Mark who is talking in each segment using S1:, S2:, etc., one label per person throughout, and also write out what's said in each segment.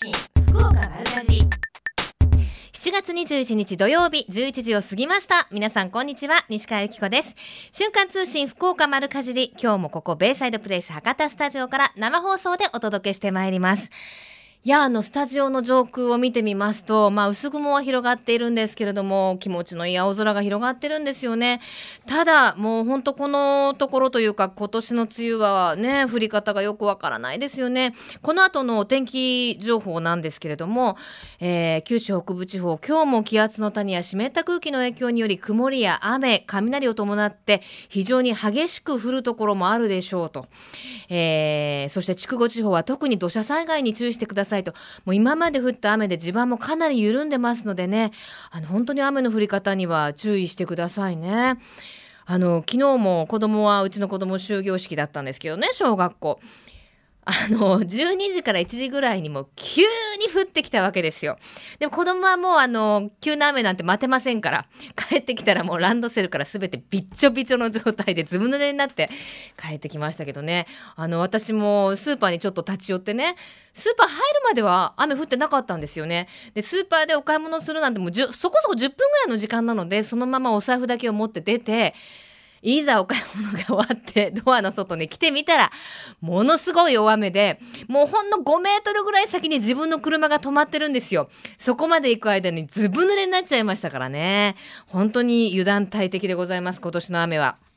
S1: 信福岡丸かじり。7月21日土曜日11時を過ぎました。皆さんこんにちは西川由紀子です。瞬間通信福岡丸かじり。今日もここベイサイドプレイス博多スタジオから生放送でお届けしてまいります。いや、あの、スタジオの上空を見てみますと、まあ、薄雲は広がっているんですけれども、気持ちのいい青空が広がってるんですよね。ただ、もう本当このところというか、今年の梅雨はね、降り方がよくわからないですよね。この後のお天気情報なんですけれども、えー、九州北部地方、今日も気圧の谷や湿った空気の影響により、曇りや雨、雷を伴って、非常に激しく降るところもあるでしょうと。えー、そして筑後地方は特に土砂災害に注意してください。さいと。もう今まで降った雨で地盤もかなり緩んでますのでね、あの、本当に雨の降り方には注意してくださいね。あの、昨日も子供は、うちの子供終業式だったんですけどね、小学校。あの、12時から1時ぐらいにも急に降ってきたわけですよ。でも子供はもうあの、急な雨なんて待てませんから、帰ってきたらもうランドセルから全てびっちょびちょの状態でずぶ濡れになって帰ってきましたけどね。あの、私もスーパーにちょっと立ち寄ってね、スーパー入るまでは雨降ってなかったんですよね。で、スーパーでお買い物するなんてもうそこそこ10分ぐらいの時間なので、そのままお財布だけを持って出て、いざお買い物が終わって ドアの外に来てみたらものすごい大雨でもうほんの5メートルぐらい先に自分の車が止まってるんですよそこまで行く間にずぶ濡れになっちゃいましたからね本当に油断大敵でございます今年の雨は。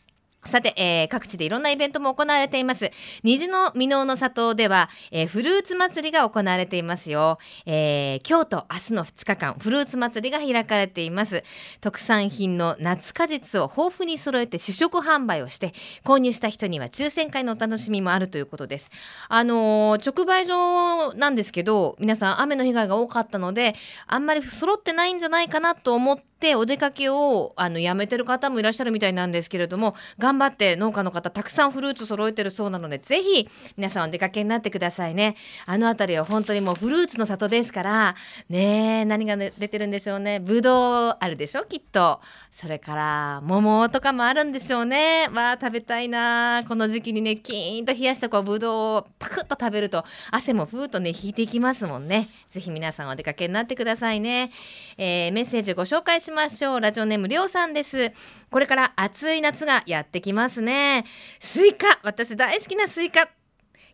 S1: さて、えー、各地でいろんなイベントも行われています。虹の箕面の里では、えー、フルーツ祭りが行われていますよ。えー、今日と明日の2日間、フルーツ祭りが開かれています。特産品の夏果実を豊富に揃えて試食販売をして、購入した人には抽選会のお楽しみもあるということです。あのー、直売所なんですけど、皆さん雨の被害が多かったので、あんまり揃ってないんじゃないかなと思って、ってお出かけをあのやめてる方もいらっしゃるみたいなんですけれども頑張って農家の方たくさんフルーツ揃えてるそうなのでぜひ皆さんお出かけになってくださいね。あの辺りは本当にもうフルーツの里ですからね何が、出てるんでしょうね。ぶどうあるでしょきっと。それから桃とかもあるんでしょうね。わあ食べたいなこの時期にねキーンと冷やしたこうぶどうをパクッと食べると汗もふーっとね引いていきますもんね。ぜひ皆さんお出かけになってくださいね、えー、メッセージご紹介しましょう。ラジオネームりょうさんです。これから暑い夏がやってきますね。スイカ。私大好きなスイカ。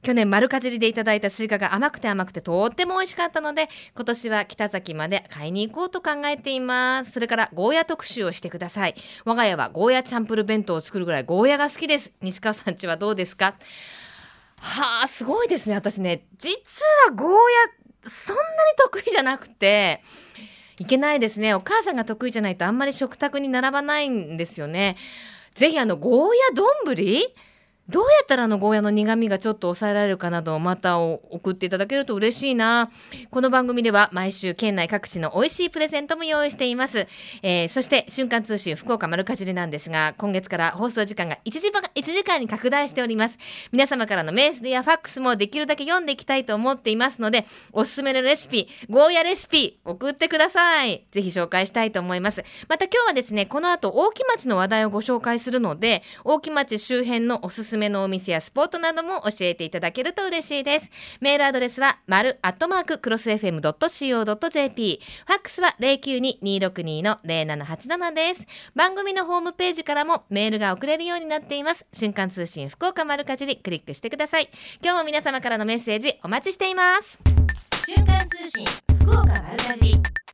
S1: 去年丸かじりでいただいたスイカが甘くて甘くてとっても美味しかったので今年は北崎まで買いに行こうと考えています。それからゴーヤ特集をしてください。我が家はゴーヤチャンプル弁当を作るぐらいゴーヤが好きです。西川さんちはどうですか？はあすごいですね。私ね実はゴーヤそんなに得意じゃなくていけないですね。お母さんが得意じゃないとあんまり食卓に並ばないんですよね。ぜひあのゴーヤ丼？どうやったらあのゴーヤの苦味がちょっと抑えられるかなどまたを送っていただけると嬉しいな。この番組では毎週県内各地の美味しいプレゼントも用意しています、えー、そして瞬間通信福岡丸かじりなんですが今月から放送時間が1時 ,1 時間に拡大しております。皆様からのメールやファックスもできるだけ読んでいきたいと思っていますのでおすすめのレシピゴーヤレシピ送ってください。ぜひ紹介したいと思います。また今日はですねこの後大木町の話題をご紹介するので大木町周辺のおすすめめのお店やスポットなども教えていただけると嬉しいです。メールアドレスは、丸アットマーククロス FM.co.jp。ファックスは092-262-0787です。番組のホームページからもメールが送れるようになっています。瞬間通信福岡丸かじりクリックしてください。今日も皆様からのメッセージお待ちしています。瞬間通信福岡丸かじり。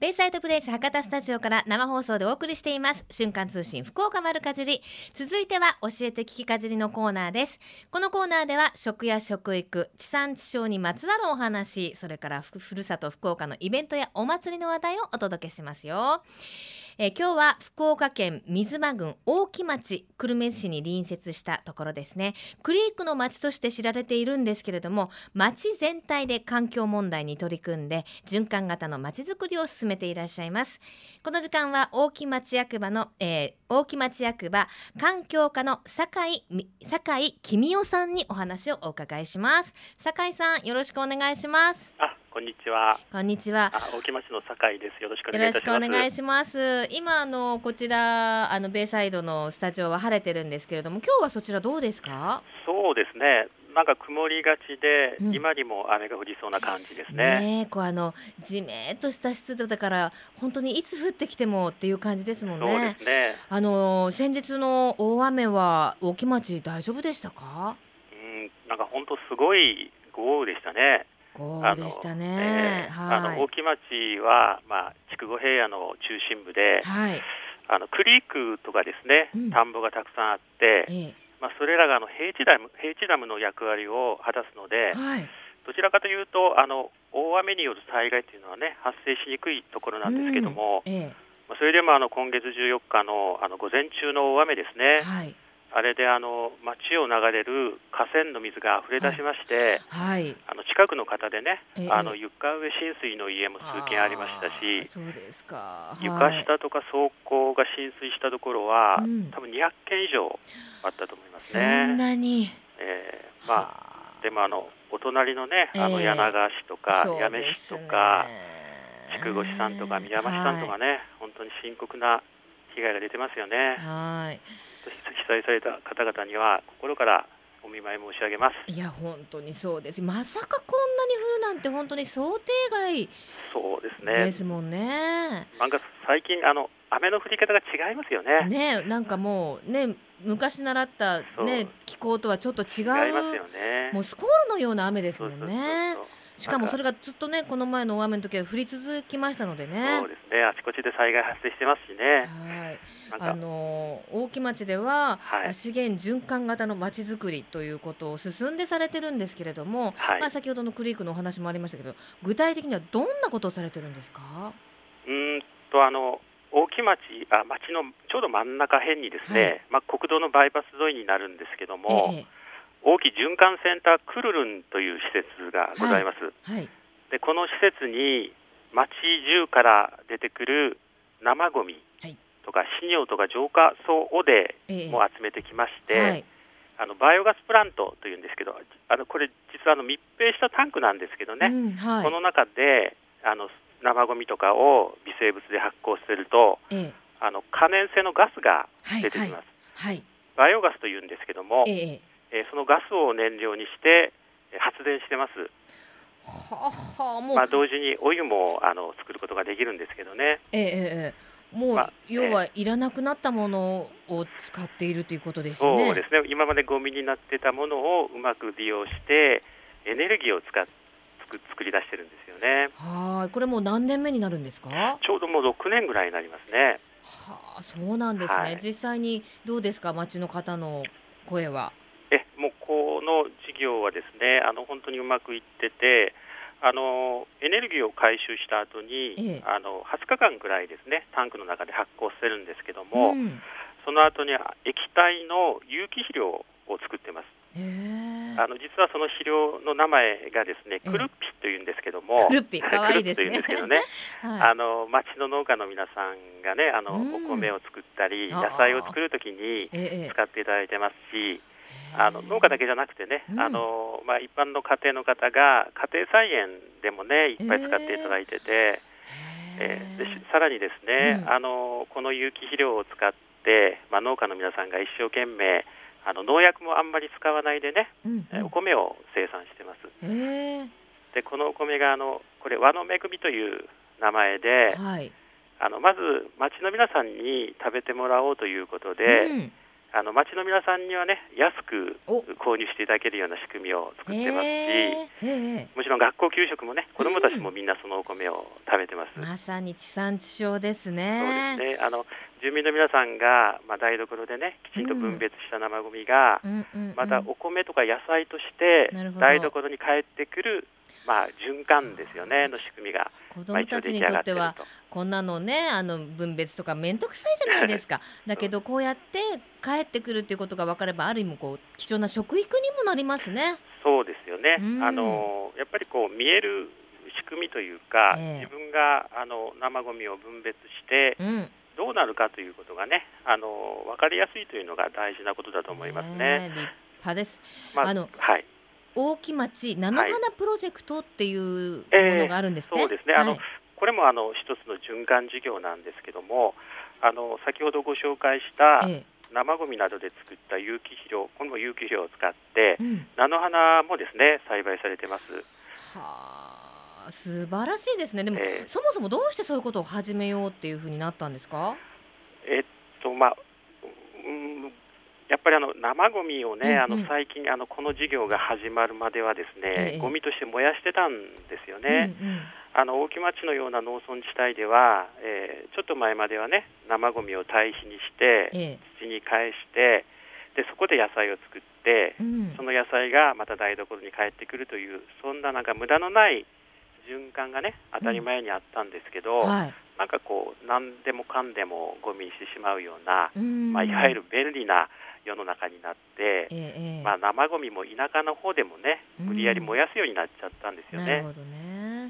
S1: ベイサイドプレイス博多スタジオから生放送でお送りしています。瞬間通信福岡丸かじり。続いては教えて聞きかじりのコーナーです。このコーナーでは食や食育地産地消にまつわるお話それからふるさと福岡のイベントやお祭りの話題をお届けしますよ。えー、今日は福岡県水間郡大木町久留米市に隣接したところですね。クリークの町として知られているんですけれども町全体で環境問題に取り組んで循環型の町づくりを進めていらっしゃいます。この時間は大木町役場の、えー、大木町役場環境課の酒井酒井君代さんにお話をお伺いします。酒井さんよろしくお願いします。
S2: こんにちは。
S1: こんにちは。
S2: 大木町の酒井です。よろしくお願いします。よろしくお願いします。
S1: 今あのこちらあのベイサイドのスタジオは晴れてるんですけれども、今日はそちらどうですか？
S2: そうですね。なんか曇りがちで、
S1: うん
S2: 今にも雨が降りそうな感じですね。
S1: ねえこうあのじめっとした湿度だから本当にいつ降ってきてもっていう感じですもん
S2: そうで
S1: ね。
S2: すね。
S1: あの先日の大雨は大木町大丈夫でしたか？
S2: うん、なんか本当すごい豪雨でしたね。
S1: 豪
S2: あの
S1: 雨でした
S2: え
S1: ね。
S2: えあ
S1: はい。
S2: の大木町はまあ筑後平野の中心部で、
S1: はい。
S2: あのクリークとかですね
S1: うん、
S2: 田んぼがたくさんあって、
S1: え
S2: まあそれらがあの平地ダム平地ダムの役割を果たすので
S1: え、はい。
S2: どちらかというとあの大雨による災害というのはね発生しにくいところなんですけども、
S1: うん。え
S2: まあそれでもあの今月14日のあの午前中の大雨です
S1: え
S2: ね、
S1: はい
S2: あれであの町を流れる河川の水が溢れ出しまして、
S1: はい。
S2: あの近くの方でね、
S1: ええ
S2: あの床上浸水の家も数軒ありましたし、
S1: そうですか。
S2: 床
S1: はい
S2: 下とか倉庫が浸水したところは、
S1: うん
S2: 多分200軒以上あったと思います
S1: そん
S2: ね。
S1: なに。
S2: えーまあ
S1: はあ
S2: でもあのお隣のね、あの
S1: ええ
S2: 柳川市とか
S1: そう
S2: 八女市とか、筑後市さんとか宮山市さんとか
S1: はい
S2: ね、本当に深刻な被害が出てますよね。
S1: はい。
S2: 被災された方々には心からお見舞い申し上げます。
S1: いや本当にそうです。まさかこんなに降るなんて本当に想定外
S2: そうです
S1: で
S2: ね。
S1: すもんね。
S2: なんか最近あの雨の降り方が違いますよね。
S1: ねなんかもうね昔習ったね気候とはちょっと違
S2: 違います
S1: う
S2: よね。
S1: もうスコールのような雨ですも
S2: そうそうんそう
S1: ね。
S2: そう
S1: しかもそれがずっとねこの前の大雨の時は降り続きましたのでね
S2: そう。ですね。あちこちで災害発生してますしね。
S1: はい。あの大木町では、
S2: はい
S1: 資源循環型のまちづくりということを進んでされてるんですけれども、
S2: はい
S1: まあ、先ほどのクリークのお話もありましたけど具体的にはどんなことをされてるんですか、
S2: うーんとあの大木町あ町のちょうど真ん中辺にですね、
S1: はい
S2: まあ国道のバイパス沿いになるんですけども、
S1: ええ
S2: 大木循環センタークルルンという施設がございます。
S1: はい。
S2: でこの施設に町中から出てくる生ゴミ
S1: はい。
S2: とか飼料とか浄化層汚泥
S1: ええ。
S2: も集めてきまして、
S1: はい。
S2: あのバイオガスプラントというんですけど、あのこれ実はあの密閉したタンクなんですけどね、
S1: うんはい。
S2: この中であの生ゴミとかを微生物で発酵させると
S1: ええ。
S2: あの可燃性のガスが
S1: はい
S2: 出てきます、
S1: はい。
S2: バイオガスというんですけども、
S1: ええ
S2: えーそのガスを燃料にしてえー発電してます、
S1: はあはあもう、
S2: まあ、同時にお湯もあの作ることができるんですけどね、
S1: ええええもう、
S2: まあ
S1: 要はいらなくなったものを使っているということですよね。
S2: そうですね。今までゴミになってたものをうまく利用してエネルギーを使っ作作り出してるんですよね。
S1: はい。これもう何年目になるんですか？は
S2: ちょうどもう6年ぐらいになりますね。
S1: あそうなんですね、
S2: はい。
S1: 実際にどうですか？町の方の声は
S2: の事業はですねあの本当にうまくいっててあのエネルギーを回収した後に、
S1: ええ。
S2: あの20日間ぐらいですねタンクの中で発酵させるんですけども、
S1: ん、
S2: その後に液体の有機肥料を作ってます。あの実はその肥料の名前がですね
S1: ええ。
S2: クルッピというんですけども、
S1: クルッピ。可愛いですね
S2: んですけどね。
S1: は
S2: あの町の農家の皆さんがねあの、
S1: うん。
S2: お米を作ったり野菜を作るときに使っていただいてますし、あの農家だけじゃなくてね、
S1: うん。
S2: あのまあ、一般の家庭の方が家庭菜園でもねいっぱい使っていただいてて、
S1: へ
S2: えーでさらにですね、
S1: うん。
S2: あのこの有機肥料を使って、まあ、農家の皆さんが一生懸命あの農薬もあんまり使わないでね、
S1: うん
S2: えお米を生産してます。でこのお米があのこれ和の恵みという名前で、
S1: はい。
S2: あのまず町の皆さんに食べてもらおうということで、
S1: うん
S2: あの町の皆さんにはね安く
S1: お。
S2: 購入していただけるような仕組みを作ってますし、
S1: へえへえ
S2: もちろん学校給食もね子どもたちもみんなそのお米を食べてます。
S1: まさに地産地消です
S2: そう
S1: ね
S2: ですね。あの住民の皆さんが、まあ、台所でねきちんと分別した生ゴミが、
S1: うんうんうん
S2: またお米とか野菜として台所に帰ってくる、まあ、循環ですよねの仕組みが、
S1: 子
S2: まあ、一応
S1: 供たちにとっては
S2: と。
S1: こんなのねあの分別とか面倒くさいじゃないですか。だけどこうやって帰ってくるっていうことが分かればある意味こう貴重な食育にもなりますね。
S2: そうですよね、
S1: うん。
S2: あのやっぱりこう見える仕組みというか、
S1: ええ。
S2: 自分があの生ゴミを分別して
S1: うん、
S2: どうなるかということがねあの分かりやすいというのが大事なことだと思いますね。
S1: え立派です。
S2: ま
S1: あの
S2: はい
S1: 大木町菜の花プロジェクトっていうも
S2: ええ
S1: のがあるんですね。
S2: そうですね。あの
S1: はい。
S2: これもあの一つの循環事業なんですけどもあの先ほどご紹介した、
S1: え
S2: 生ゴミなどで作った有機肥料これも有機肥料を使って
S1: うん。
S2: 菜の花もですね栽培されてます。
S1: はあ素晴らしいですね。でも、
S2: えー
S1: そもそもどうしてそういうことを始めようっていうふうになったんですか？
S2: えっとまあうんやっぱりあの生ゴミをね、
S1: うんうん。
S2: あの最近あのこの事業が始まるまではですね、
S1: ええ。
S2: ゴミとして燃やしてたんですよね。
S1: うんうん。
S2: あの大木町のような農村地帯では、えーちょっと前まではね生ゴミを堆肥にして
S1: ええ。
S2: 土に返してでそこで野菜を作って
S1: うん。
S2: その野菜がまた台所に帰ってくるというそんななんか無駄のない循環がね当たり前にあったんですけど、
S1: はい。
S2: なんかこう何でもかんでもゴミにしてしまうような、
S1: うん。
S2: まあ、いわゆる便利な世の中になって、
S1: ええええ。
S2: まあ、生ゴミも田舎の方でもね
S1: うん。
S2: 無理やり燃やすようになっちゃったんですよね。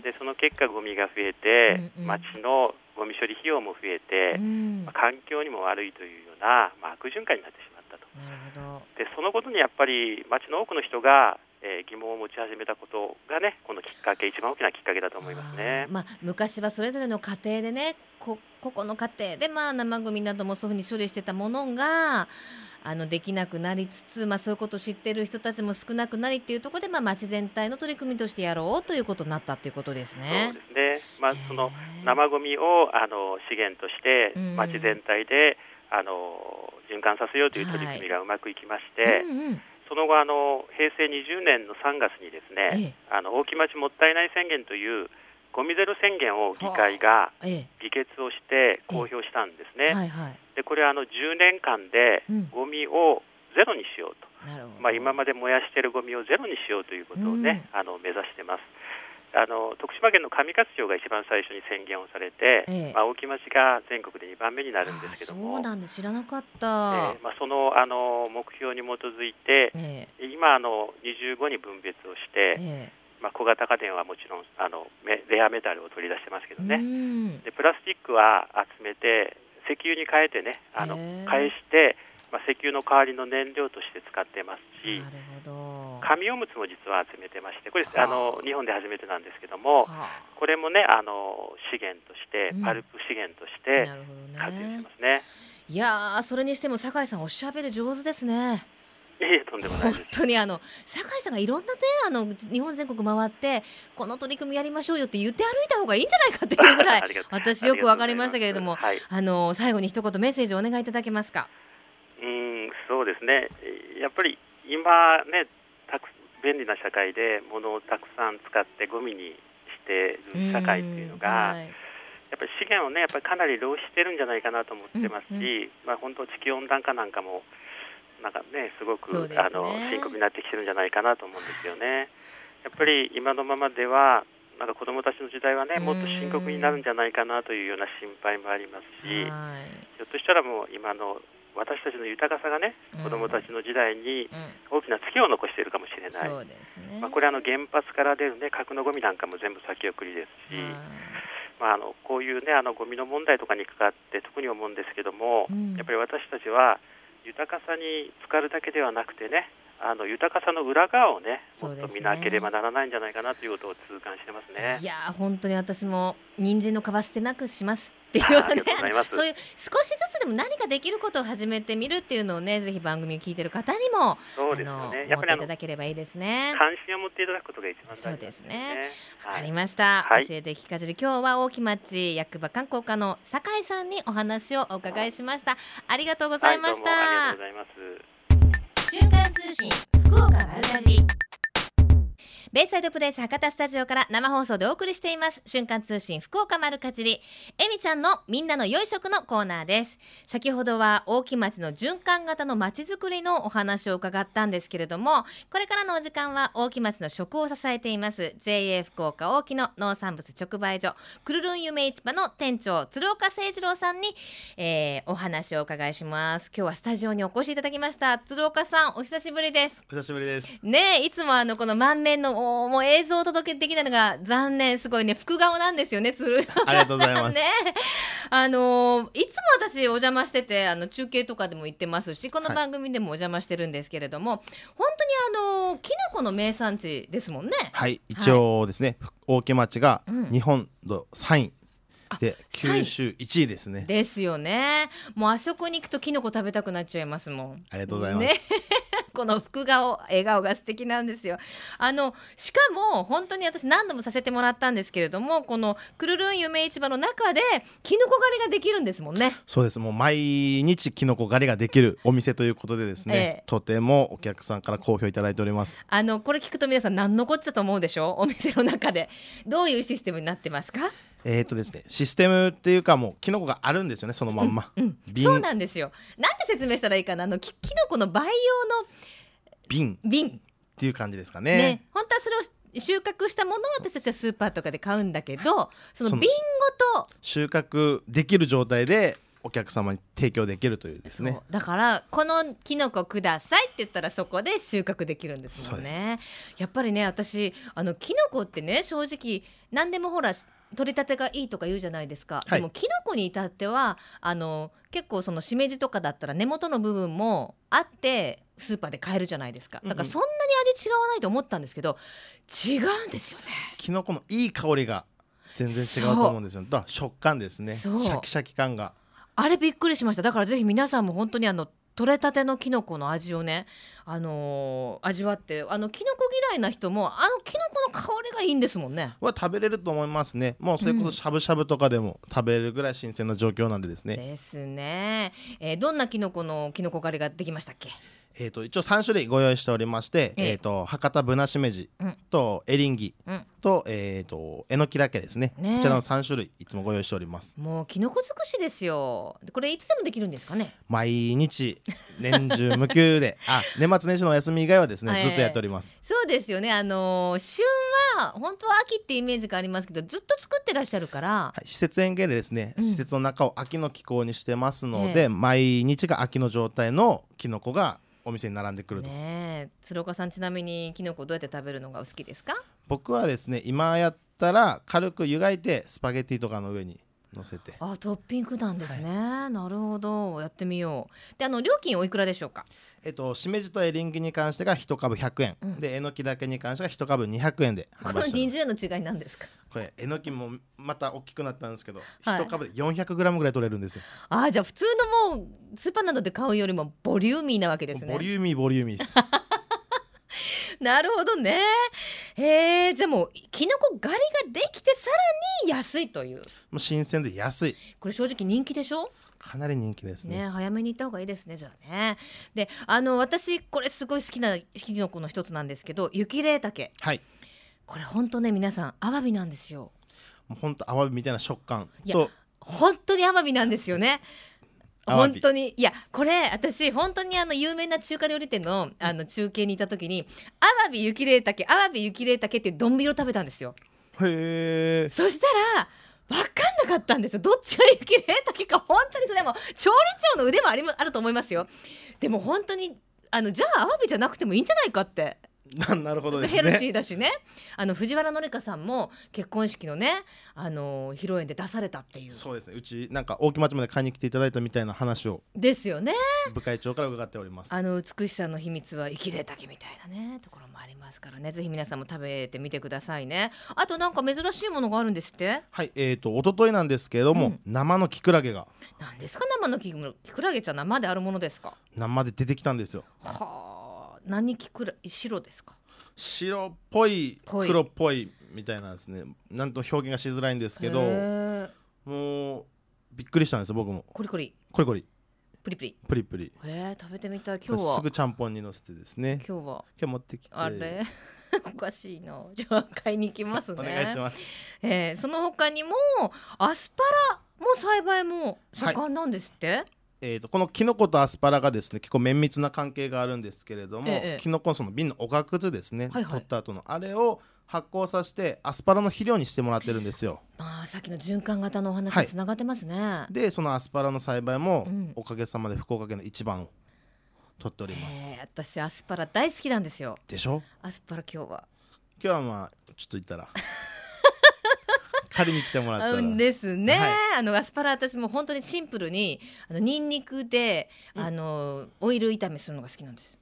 S2: でその結果ゴミが増えて、
S1: うんうん。
S2: 町のゴミ処理費用も増えて、
S1: うん。
S2: まあ環境にも悪いというような、まあ、悪循環になってしまったと。
S1: なるほど。
S2: でそのことにやっぱり町の多くの人が、えー疑問を持ち始めたことがねこのきっかけ一番大きなきっかけだと思いますね。
S1: まあ、昔はそれぞれの家庭でねこここの家庭でまあ生ゴミなどもそういうふうに処理してたものがあのできなくなりつつ、まあ、そういうことを知ってる人たちも少なくなりっていうところで、まあ、町全体の取り組みとしてやろうということになったっていうことです
S2: そう
S1: ね。
S2: ですね。まあその生ゴミをあの資源として
S1: うん
S2: 町全体で、あの循環させようという取り組みがうまくいきまして、
S1: うんうん
S2: その後あの平成20年の3月にですね、
S1: え
S2: あの大木町もったいない宣言というゴミゼロ宣言を議会が
S1: え
S2: 議決をして公表したんですね。
S1: えはいはい。
S2: でこれはあの10年間で
S1: うん。
S2: ゴミをゼロにしようと。
S1: なるほど、
S2: まあ、今まで燃やしているゴミをゼロにしようということをね、あの目指してます。あの徳島県の上勝町が一番最初に宣言をされて、
S1: ええ。
S2: まあ、大木町が全国で2番目になるんですけど
S1: あ
S2: も、
S1: そうなんです知らなかっ
S2: え
S1: た、
S2: ーまあ、そのあの目標に基づいて、
S1: え
S2: 今あの、25に分別をして、
S1: ええ。
S2: まあ、小型家電はもちろんあのメレアメタルを取り出してますけど
S1: え
S2: ね、
S1: うん。
S2: でプラスチックは集めて石油に変えてねあの返して、まあ、石油の代わりの燃料として使ってますし紙おむつも実は集めてましてこれ
S1: はあ。
S2: あの日本で初めてなんですけども
S1: は
S2: これもねあの資源として
S1: うん。
S2: パルプ資源とし
S1: あ
S2: て活用して
S1: ね
S2: ますね。
S1: いやーそれにしても酒井さんおしゃべり上手ですね。
S2: いえいえとんでもない
S1: 本。当にあの酒井さんがいろんなねあの日本全国回ってこの取り組みやりましょうよって言って歩いた方がいいんじゃないかっていうぐらい 私よくわかりましたけれども
S2: はい、
S1: あの最後に一言メッセージをお願いいただけますか？
S2: うんそうですね。やっぱり今ねたく便利な社会で物をたくさん使ってゴミにしてる社会っていうのが、
S1: はい。
S2: やっぱり資源をねやっぱりかなり浪費してるんじゃないかなと思ってますし、
S1: うん
S2: まあ本当地球温暖化なんかもなんかねすごく
S1: ね。
S2: あの深刻になってきてるんじゃないかなと思うんですよね。やっぱり今のままではなんか子どもたちの時代はねもっと深刻になるんじゃないかなというような心配もありますし、
S1: はい。
S2: ひょっとしたらもう今の私たちの豊かさがね
S1: うん。
S2: 子どもたちの時代に
S1: うん。
S2: 大きなツケを残しているかもしれない。まあ、これあの原発から出るね核のゴミなんかも全部先送りですし、
S1: はい
S2: まあ、あのこういうねあのゴミの問題とかに関わって特に思うんですけども、
S1: うん。
S2: やっぱり私たちは豊かさに浸かるだけではなくてねあの豊かさの裏側をね。もっと見なければならないんじゃないかなということを痛感してますね。
S1: い。やー本当に私も人参の皮捨てなくしますっていうようなねそういう少しずつでも何かできることを始めてみるっていうのをねぜひ番組を聞いてる方にも
S2: そうですよ
S1: あの
S2: ね。やっぱり
S1: いただければいいですね。
S2: 関心を持っていただくことが一番大事
S1: そうですね。わかり
S2: はい、
S1: ました、
S2: はい。
S1: 教えて聞かじり今日は大木町役場観光課の酒井さんにお話をお伺いしました。ありがとうございました、
S2: ありがとうございます。
S1: 瞬間通信福岡丸かじりベイサイドプレイス博多スタジオから生放送でお送りしています。瞬間通信福岡丸かじり。えみちゃんのみんなの良い食のコーナーです。先ほどは大木町の循環型の町づくりのお話を伺ったんですけれどもこれからのお時間は大木町の食を支えています。JA 福岡大木の農産物直売所くるるん夢市場の店長鶴岡誠二郎さんに、えーお話をお伺いします。今日はスタジオにお越しいただきました。鶴岡さんお久しぶりです。
S3: お久しぶりです。
S1: ねえいつもあのこの満面のおもう映像をお届けできないのが残念すごいね副顔なんですよね鶴。岡さん
S3: ありがとうございます。
S1: ね。あのーいつも私お邪魔しててあの中継とかでも行ってますしこの
S3: はい
S1: 番組でもお邪魔してるんですけれども、本当にあのーきなこの名産地ですもんね。
S3: はい、一応ですね、大木町が
S1: うん。
S3: 日本の3位で九州一位ですね。
S1: ですよね。もうあそこに行くとキノコ食べたくなっちゃいますもん。
S3: ありがとうございます、
S1: ね。この福顔笑顔が素敵なんですよ。あのしかも本当に私何度もさせてもらったんですけれどもこのくるるん夢市場の中でキノコ狩りができるんですもんね。
S3: そうです。もう毎日キノコ狩りができるお店ということでですね、
S1: ええ。
S3: とてもお客さんから好評いただいております。
S1: あのこれ聞くと皆さん何のこっちゃと思うでしょお店の中で。どういうシステムになってますか？
S3: えーとですねシステムっていうかもうキノコがあるんですよねそのまんま、
S1: うん
S3: 瓶。
S1: そうなんですよ。なんて説明したらいいかな？あのきキノコの培養の
S3: 瓶。っ
S1: 瓶
S3: ていう感じですか
S1: ね。
S3: ね。
S1: 本当はそれを収穫したものを私たちはスーパーとかで買うんだけどその瓶ごと
S3: 収穫できる状態でお客様に提供できるというですね。
S1: だからこのキノコくださいって言ったらそこで収穫できるんですもんね。やっぱりね私あのキノコってね正直何でもほら取り立てがいいとか言うじゃないですか、
S3: はい。
S1: でもキノコに至ってはあの結構そのしめじとかだったら根元の部分もあってスーパーで買えるじゃないですか。だからそんなに味違わないと思ったんですけど違うんですよね。
S3: キノコのいい香りが全然違うと思うんですよ。だ食感ですね。シャキシャキ感が。
S1: あれびっくりしました。だからぜひ皆さんも本当にあの取れたてのキノコの味をね、あのー味わってあのキノコ嫌いな人もあのキノコの香りがいいんですもんね。
S3: は食べれると思いますね。もうそれこそしゃぶしゃぶとかでも食べれるぐらい新鮮な状況なんでですね、
S1: ですね、えーどんなキノコのキノコ狩りができましたっけ？
S3: えー、と一応3種類ご用意しておりまして、
S1: ええ。
S3: えー、と博多ぶなしめじ
S1: うん。
S3: とエリンギ
S1: うん。
S3: と,、えー、とえのきだけですね。
S1: ね。え
S3: こちらの3種類いつもご用意しております。
S1: もうキノコ尽くしですよ。でこれいつでもできるんですかね？
S3: 毎日年中無休で。あ年末年始のお休み以外はですね、
S1: ええ。
S3: ずっとやっております。
S1: そうですよね。あのー旬は本当は秋ってイメージがありますけどずっと作ってらっしゃるから。
S3: はい、施設園芸でですね、
S1: うん。
S3: 施設の中を秋の気候にしてますので、
S1: ええ。
S3: 毎日が秋の状態のキノコがお店に並んでくると、
S1: ねえ。鶴岡さんちなみにキノコどうやって食べるのがお好きですか？
S3: 僕はですね今やったら軽く湯がいてスパゲティとかの上に乗せて。
S1: あトッピングなんですね、なるほど。やってみよう。であの料金おいくらでしょうか？
S3: えっと、しめじとエリンギに関してが1株100円、
S1: うん。
S3: でえのきだけに関してが1株200円で
S1: この
S3: 販売しております。
S1: 20円の違いなんですか？
S3: これえのきもまた大きくなったんですけど、
S1: はい。
S3: 1株で 400g ぐらい取れるんですよ、
S1: あーじゃあ普通のもうスーパーなどで買うよりもボリューミーなわけですね。
S3: ボリューミーボリューミーです
S1: なるほどね。へえじゃあもうキノコ狩りができてさらに安いという。
S3: もう新鮮で安い。
S1: これ正直人気でしょ？
S3: かなり人気ですね。
S1: ね早めに行った方がいいですねじゃあね。であの私これすごい好きなキノコの一つなんですけど雪霊茸
S3: はい。
S1: これほんとね皆さんアワビなんですよ。
S3: もうほんとアワビみたいな食感
S1: いや
S3: と
S1: 本当にアワビなんですよね。本当に。いやこれ私本当にあの有名な中華料理店のあの中継にいた時にアワビ雪霊茸アワビ雪霊茸っていう丼を食べたんですよ。
S3: へえ
S1: そしたら分かんなかったんですよ。どっちが雪霊茸か。本当にそれはもう調理長の腕もありまあると思いますよ。でも本当にあのじゃあアワビじゃなくてもいいんじゃないかって
S3: な なるほどです
S1: ヘルシ
S3: ね
S1: ーだしね。あの藤原紀香さんも結婚式のねあの披露宴で出されたっていう。
S3: そうですね。うちなんか大木町まで買いに来ていただいたみたいな話を。
S1: ですよね。
S3: 部会長から伺っております。
S1: あの美しさの秘密は生きれたけみたいなね。ところもありますからね。ぜひ皆さんも食べてみてくださいね。あとなんか珍しいものがあるんですって？
S3: はいえー、と一昨日なんですけれども、
S1: うん。
S3: 生のキクラゲが。
S1: 何ですか？生のキクキクラゲちゃん生であるものですか？
S3: 生で出てきたんですよ。
S1: はあ何キクラ白ですか？
S3: 白っぽい黒っぽいみたいなんですね。なんと表現がしづらいんですけどもうびっくりしたんですよ僕も。
S1: コリコリ。
S3: コリコリ。
S1: プリプリ。
S3: プリプリ。
S1: へえ食べてみたい今日は。
S3: すぐちゃんぽんにのせてですね。
S1: 今日は。
S3: 今日持ってきて。
S1: あれ？おかしいなじゃあ買いに行きますね。
S3: お願いします。
S1: えーその他にもアスパラも栽培も盛んなんですって、
S3: えー、とこのキノコとアスパラがですね結構綿密な関係があるんですけれども、
S1: ええ。
S3: キノコのその瓶のおがくずですね、
S1: はいはい。
S3: 取った後のあれを発酵させてアスパラの肥料にしてもらってるんですよ。
S1: まあさっきの循環型のお話
S3: はい。
S1: につながってますね、
S3: でそのアスパラの栽培も、
S1: うん。
S3: おかげさまで福岡県の一番を取っております。
S1: 私アスパラ大好きなんですよ。
S3: でしょ？
S1: アスパラ今日は。
S3: 今日はまあちょっと言ったら借りに来てもらったら
S1: うんですね、
S3: はい。
S1: あのアスパラ私も本当にシンプルにあのニンニクであのオイル炒めするのが好きなんです。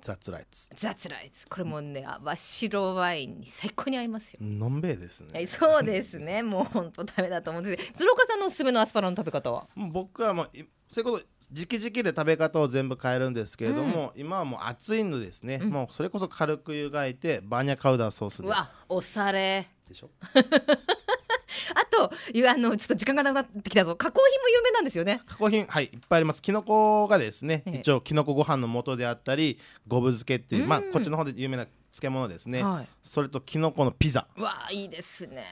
S3: ザッツライツ。
S1: ザツライツ。これもねあ白ワインに最高に合いますよ。
S3: のんべえですね。
S1: はいそうですね。もう本当ダメだと思うんです鶴岡さんのおすすめのアスパラの食べ方は？
S3: 僕はもういそういうこと時期時期で食べ方を全部変えるんですけれども、今はもう暑いのですね、
S1: うん。
S3: もうそれこそ軽く湯がいてバーニャカウダーソースで。
S1: うわおされ。
S3: でしょ？
S1: あとあのちょっと時間がなくなってきたぞ。加工品も有名なんですよね。
S3: 加工品はいいっぱいあります。きのこがですね、
S1: ええ。
S3: 一応きのこご飯の素であったり五分漬けっていう、まあ
S1: うん
S3: こっちの方で有名な漬物ですね、
S1: はい。
S3: それときのこのピザ。
S1: うわいいですね。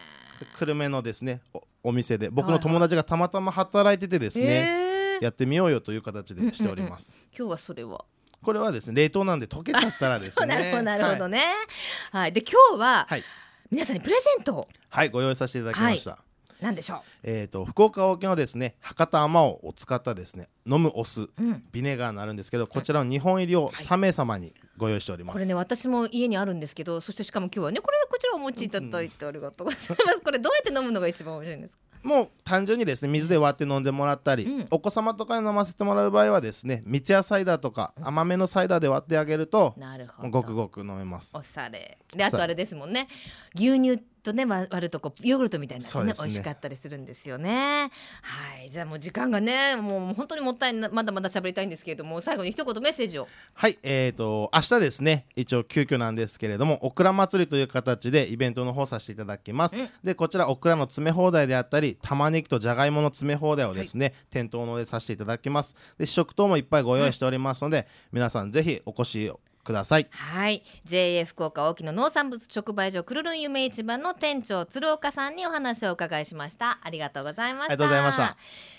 S3: 久留米のですねおお店で僕の友達がたまたま働いててですね、
S1: へー。
S3: やってみようよという形でしております、
S1: 今日はそれは。
S3: これはですね冷凍なんで溶けちゃったらですね。
S1: なるほどなるほど
S3: はい、
S1: ねはい、で今日は
S3: はい
S1: 皆さんにプレゼントを。
S3: はいご用意させていただきました、
S1: なんでしょ
S3: えー、と福岡沖のですね博多あまおうを使ったですね飲むお酢
S1: う、うん、
S3: ビネガーになるんですけどこちらの2本入りを3名様にご用意しております、
S1: これね私も家にあるんですけどそしてしかも今日はねこれこちらお持ちいただいてありがとうございます、これどうやって飲むのが一番美味しいんですか？
S3: もう単純にですね水で割って飲んでもらったり、
S1: うん。
S3: お子様とかに飲ませてもらう場合はですね三ツ矢サイダーとか甘めのサイダーで割ってあげると
S1: なるほど。
S3: ごくごく飲めます。
S1: おしゃれ。であとあれですもんね。牛乳とね割割るとこうヨーグルトみたいになってね
S3: ね。
S1: 美味しかったりするんですよね。はい。じゃあもう時間がねもう本当にもったいなまだまだ喋りたいんですけれども最後に一言メッセージを。
S3: はい。えー、と明日ですね一応急遽なんですけれどもオクラ祭りという形でイベントの方させていただきます、
S1: うん。
S3: でこちらオクラの詰め放題であったり玉ねぎとじゃがいもの詰め放題をですね、店頭の上でさせていただきます。で試食等もいっぱいご用意しておりますので、皆さんぜひお越しください。
S1: はい。JA 福岡大木の農産物直売所くるるん夢市場の店長鶴岡さんにお話をお伺いしました。ありがとうございました。
S3: ありがとうございました。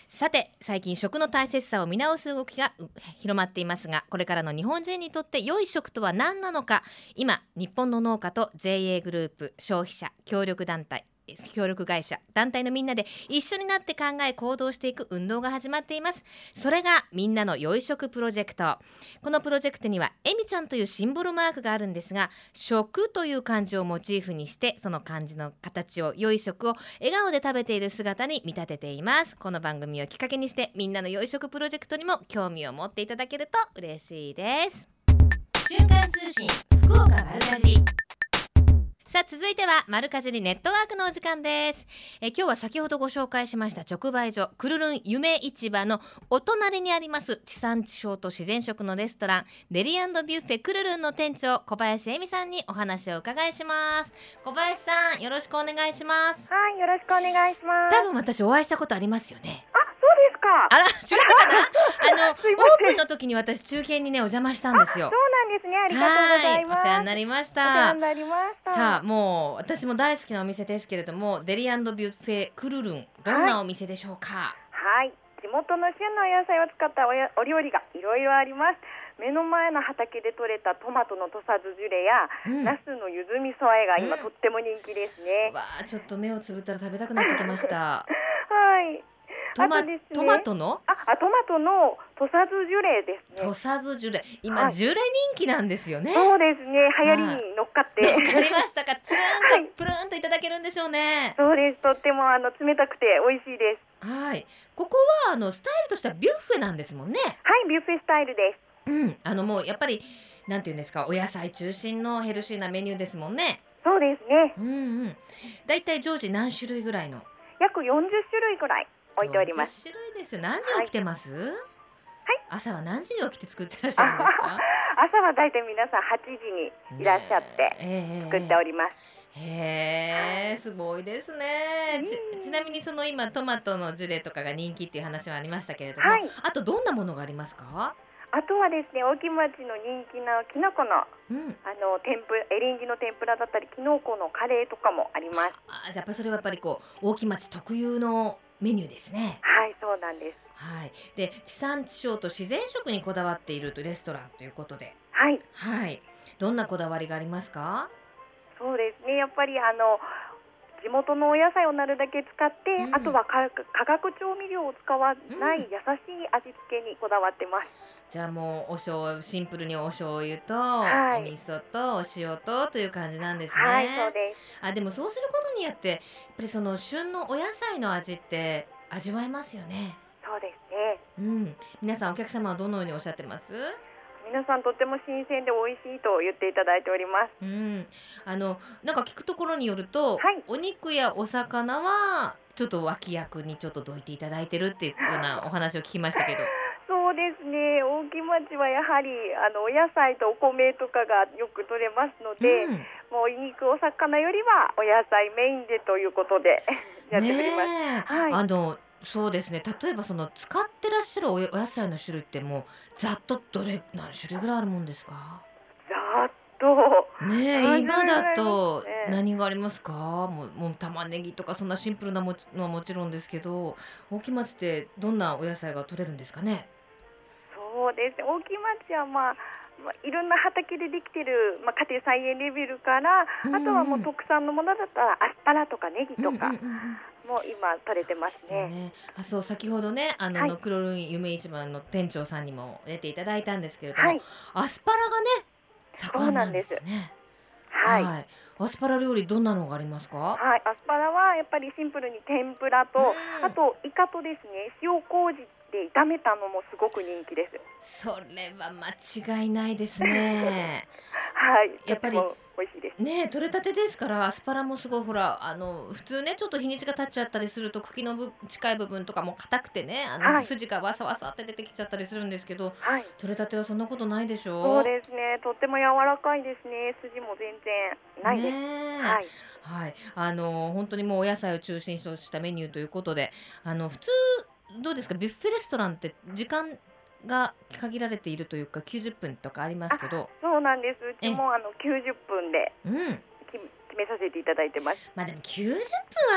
S1: さて最近食の大切さを見直す動きがう広まっていますがこれからの日本人にとって良い食とは何なのか。今日本の農家と JA グループ消費者協力団体協力会社団体のみんなで一緒になって考え行動していく運動が始まっています。それがみんなの良い食プロジェクト。このプロジェクトにはえみちゃんというシンボルマークがあるんですが食という漢字をモチーフにしてその漢字の形を良い食を笑顔で食べている姿に見立てています。この番組をきっかけにしてみんなの良い食プロジェクトにも興味を持っていただけると嬉しいです。瞬間通信福岡丸かじさあ続いては丸かじりネットワークのお時間です。え今日は先ほどご紹介しました直売所くるるん夢市場のお隣にあります地産地消と自然食のレストランデリビュッフェくるるんの店長小林恵美さんにお話をお伺いします。小林さんよろしくお願いします。
S4: はい、よろしくお願いします。
S1: 多分私お会いしたことありますよね。
S4: あ、ですか。
S1: あら違ったかな？あのオープンの時に私中継にねお邪魔したんですよ
S4: そうなんですね。ありがとうございます。
S1: はいお世話になりまし
S4: お世
S1: た
S4: 話になりました。
S1: さあもう私も大好きなお店ですけれどもデリビュッフェクルルンどんなお店でしょうか、
S4: はい、地元の旬のお野菜を使ったおやお料理がいろいろあります。目の前の畑で採れたトマトの土佐酢ジュレや、
S1: うん
S4: ナスのゆず味噌和えが今、
S1: うん
S4: とっても人気ですね。
S1: わあちょっと目をつぶったら食べたくなってきました
S4: はい。
S1: トマ
S4: ね。
S1: トマトの？
S4: あ、あトマトの土佐酢ジュレですね。
S1: 土。佐酢ジュレ。今、
S4: はい。
S1: ジュレ人気なんですよね。
S4: そうですね。流行りに乗っかって。
S1: わかりましたか？つる
S4: はい。
S1: んとプルンといただけるんでしょうね。
S4: そうです。とってもあの冷たくて美味しいです。
S1: はい。ここはあのスタイルとしてはビュッフェなんですもんね。
S4: はい、ビュッフェスタイルです。
S1: うん。あのもうやっぱりなんていうんですか？お野菜中心のヘルシーなメニューですもんね。
S4: そうですね。
S1: うんうん。だいたい常時何種類ぐらいの？
S4: 約40種類ぐらい置いております。
S1: 40種類ですよ。何時起きてます、朝は何時に起きて作ってらっしゃるんですか？
S4: 朝はだいたい皆さん8時にいらっしゃって作っております。
S1: へえすごいですね。
S4: うん。
S1: ちちなみにその今トマトのジュレとかが人気っていう話はありましたけれども、
S4: はい。
S1: あとどんなものがありますか？
S4: あとはですね、大木町の人気のきのこの
S1: うん。
S4: あの天ぷエリンギの天ぷらだったり、きのこのカレーとかもあります。
S1: あやっぱりそれはやっぱりこう大木町特有のメニューですね。
S4: はい、そうなんです。
S1: はい。で地産地消と自然食にこだわっているレストランということで。
S4: はい、
S1: はい。どんなこだわりがありますか？
S4: そうですね。やっぱりあの地元のお野菜をなるだけ使って、
S1: うん。
S4: あとは化化学調味料を使わない
S1: うん。
S4: 優しい味付けにこだわってます。
S1: じゃあもうお醤油シンプルにお醤油と、
S4: はい
S1: お味噌とお塩とという感じなんですね。
S4: はい、そうです。
S1: あでもそうすることによってやっぱりその旬のお野菜の味って味わえますよね。
S4: そうですね。
S1: うん、皆さんお客様はどのようにおっしゃってます？
S4: 皆さんとっても新鮮で美味しいと言っていただいております。
S1: うん、あのなんか聞くところによると、
S4: はい
S1: お肉やお魚はちょっと脇役にちょっとどいていただいてるっていうようなお話を聞きましたけど。
S4: そうですね。大木町はやはりあのお野菜とお米とかがよく取れますので、
S1: うん。
S4: もうお肉お魚よりはお野菜メインでということでやっております。はい。
S1: あのそうですね。例えばその使ってらっしゃるおお野菜の種類ってもうざっとどれ何種類ぐらいあるもんですか？
S4: ざーっと。
S1: ね今だと何がありますか？もうもう玉ねぎとかそんなシンプルなものはもちろんですけど大木町ってどんなお野菜が取れるんですかね？
S4: そうですね。大木町はまあ。まあ、いろんな畑でできてる、まあ、家庭菜園レベルから、
S1: うんうん
S4: あとはもう特産のものだったらアスパラとかネギとか
S1: うんうんうんうん
S4: も今取れてます
S1: そう
S4: ね。
S1: ね、あそう先ほどねあの、
S4: はい
S1: クロルン夢市場の店長さんにも出ていただいたんですけれども、
S4: はい、
S1: アスパラがね盛んなんですよね。
S4: はい、
S1: アスパラ料理どんなのがありますか？
S4: はい、アスパラはやっぱりシンプルに天ぷらと、
S1: うん
S4: あとイカとですね塩麹で炒めたのもすごく人気です。
S1: それは間違いないですね。
S4: はい、
S1: やっぱり
S4: 美味しいです。
S1: ねえ取れたてですからアスパラもすごいほらあの普通ねちょっと日にちが経っちゃったりすると茎のぶ近い部分とかも硬くてねあの、
S4: はい
S1: 筋がわさわさって出てきちゃったりするんですけど
S4: はい、
S1: 取れたてはそんなことないでしょ？
S4: そうですね。とっても柔らかいですね。筋も全然ないです。
S1: ねえ
S4: はい、
S1: はい、あの本当にもうお野菜を中心としたメニューということで、あの普通どうですか？ビュッフェレストランって時間が限られているというか90分とかありますけど、
S4: そうなんです。うちもあの90分で。
S1: うん、
S4: き決めさせていただいてます。
S1: まあでも90分